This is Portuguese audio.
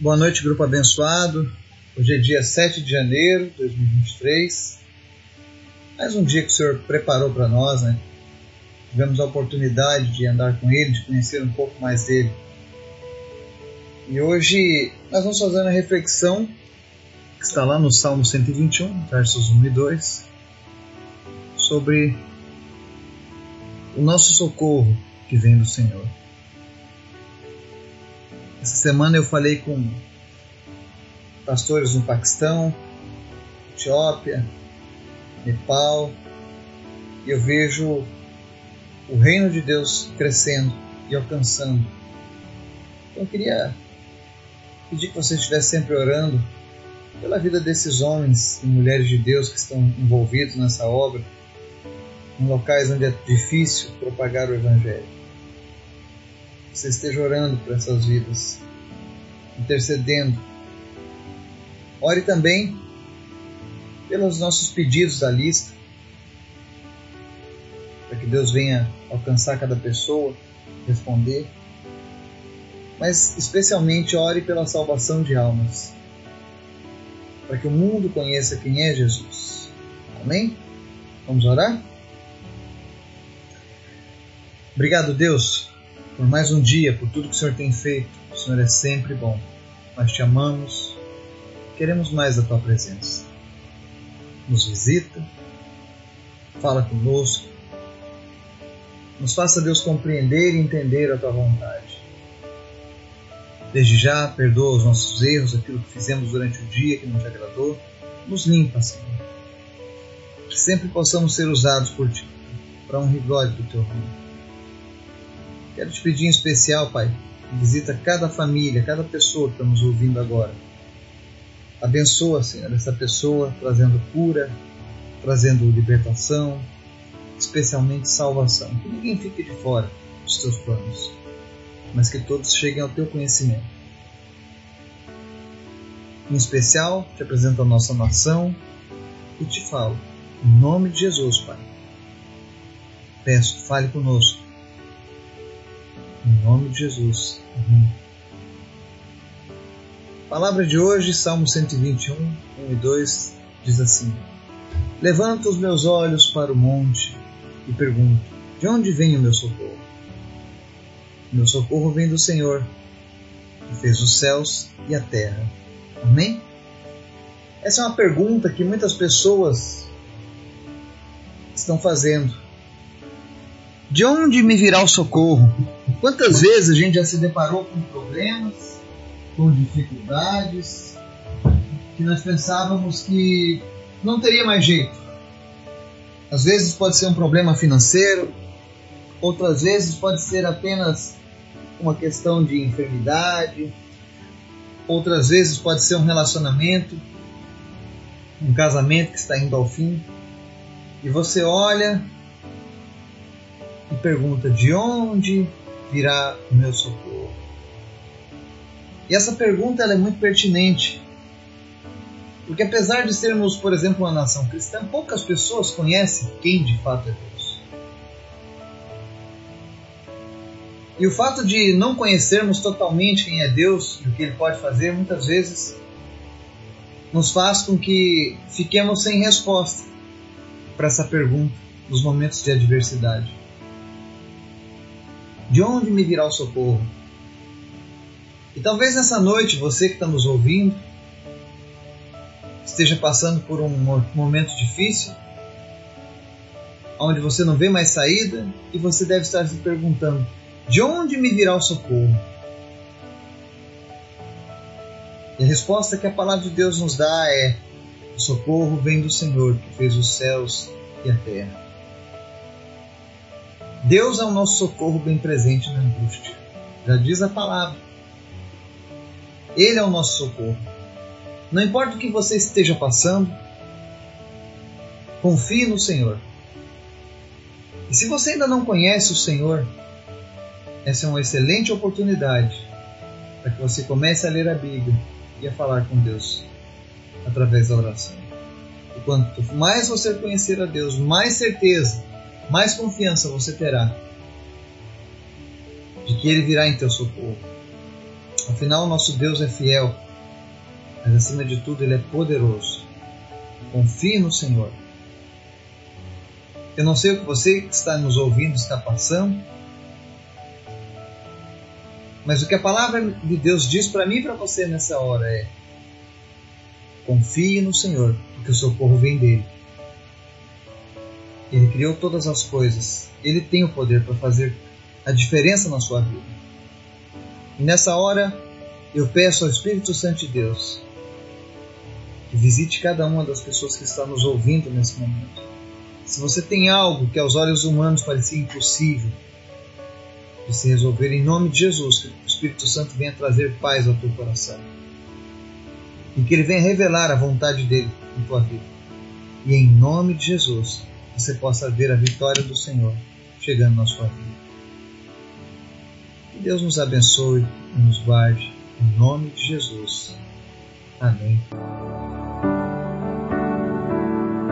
Boa noite, grupo abençoado. Hoje é dia 7 de janeiro de 2023. Mais um dia que o Senhor preparou para nós, né? Tivemos a oportunidade de andar com Ele, de conhecer um pouco mais dele. E hoje nós vamos fazer uma reflexão que está lá no Salmo 121, versos 1 e 2, sobre o nosso socorro que vem do Senhor. Essa semana eu falei com pastores no Paquistão, Etiópia, Nepal, e eu vejo o reino de Deus crescendo e alcançando. Então eu queria pedir que você estivesse sempre orando pela vida desses homens e mulheres de Deus que estão envolvidos nessa obra, em locais onde é difícil propagar o Evangelho. Você esteja orando por essas vidas, intercedendo. Ore também pelos nossos pedidos da lista, para que Deus venha alcançar cada pessoa, responder. Mas especialmente ore pela salvação de almas, para que o mundo conheça quem é Jesus. Amém? Vamos orar? Obrigado, Deus, por mais um dia, por tudo que o Senhor tem feito. O Senhor é sempre bom. Nós te amamos, queremos mais da tua presença. Nos visita, fala conosco, nos faça, Deus, compreender e entender a tua vontade. Desde já, perdoa os nossos erros, aquilo que fizemos durante o dia que não te agradou. Nos limpa, Senhor. Que sempre possamos ser usados por ti, para e glória do teu nome. Quero te pedir em especial, Pai, visita cada família, cada pessoa que está nos ouvindo agora. Abençoa, Senhor, essa pessoa, trazendo cura, trazendo libertação, especialmente salvação. Que ninguém fique de fora dos teus planos, mas que todos cheguem ao teu conhecimento. Em especial, te apresento a nossa nação e te falo, em nome de Jesus, Pai. Peço, fale conosco em nome de Jesus. Amém. Palavra de hoje, Salmo 121, 1 e 2, diz assim: Levanto os meus olhos para o monte e pergunto: De onde vem o meu socorro? O meu socorro vem do Senhor, que fez os céus e a terra. Amém? Essa é uma pergunta que muitas pessoas estão fazendo. De onde me virá o socorro? Quantas vezes a gente já se deparou com problemas, com dificuldades, que nós pensávamos que não teria mais jeito. Às vezes pode ser um problema financeiro, outras vezes pode ser apenas uma questão de enfermidade, outras vezes pode ser um relacionamento, um casamento que está indo ao fim. E você olha e pergunta: de onde virá o meu socorro? E essa pergunta ela é muito pertinente, porque apesar de sermos, por exemplo, uma nação cristã, poucas pessoas conhecem quem de fato é Deus. E o fato de não conhecermos totalmente quem é Deus e o que Ele pode fazer, muitas vezes nos faz com que fiquemos sem resposta para essa pergunta nos momentos de adversidade. De onde me virá o socorro? E talvez nessa noite você que está nos ouvindo esteja passando por um momento difícil, onde você não vê mais saída e você deve estar se perguntando: de onde me virá o socorro? E a resposta que a palavra de Deus nos dá é: o socorro vem do Senhor que fez os céus e a terra. Deus é o nosso socorro bem presente na angústia. Já diz a palavra. Ele é o nosso socorro. Não importa o que você esteja passando, confie no Senhor. E se você ainda não conhece o Senhor, essa é uma excelente oportunidade para que você comece a ler a Bíblia e a falar com Deus através da oração. E quanto mais você conhecer a Deus, mais certeza mais confiança você terá de que Ele virá em teu socorro. Afinal, nosso Deus é fiel, mas acima de tudo, Ele é poderoso. Confie no Senhor. Eu não sei o que você que está nos ouvindo está passando, mas o que a palavra de Deus diz para mim e para você nessa hora é: confie no Senhor, porque o socorro vem dele. Ele criou todas as coisas. Ele tem o poder para fazer a diferença na sua vida. E nessa hora, eu peço ao Espírito Santo de Deus que visite cada uma das pessoas que está nos ouvindo nesse momento. Se você tem algo que aos olhos humanos parecia impossível de se resolver, em nome de Jesus, que o Espírito Santo venha trazer paz ao teu coração. E que ele venha revelar a vontade dele em tua vida. E em nome de Jesus, você possa ver a vitória do Senhor chegando na sua vida. Que Deus nos abençoe e nos guarde. Em nome de Jesus. Amém.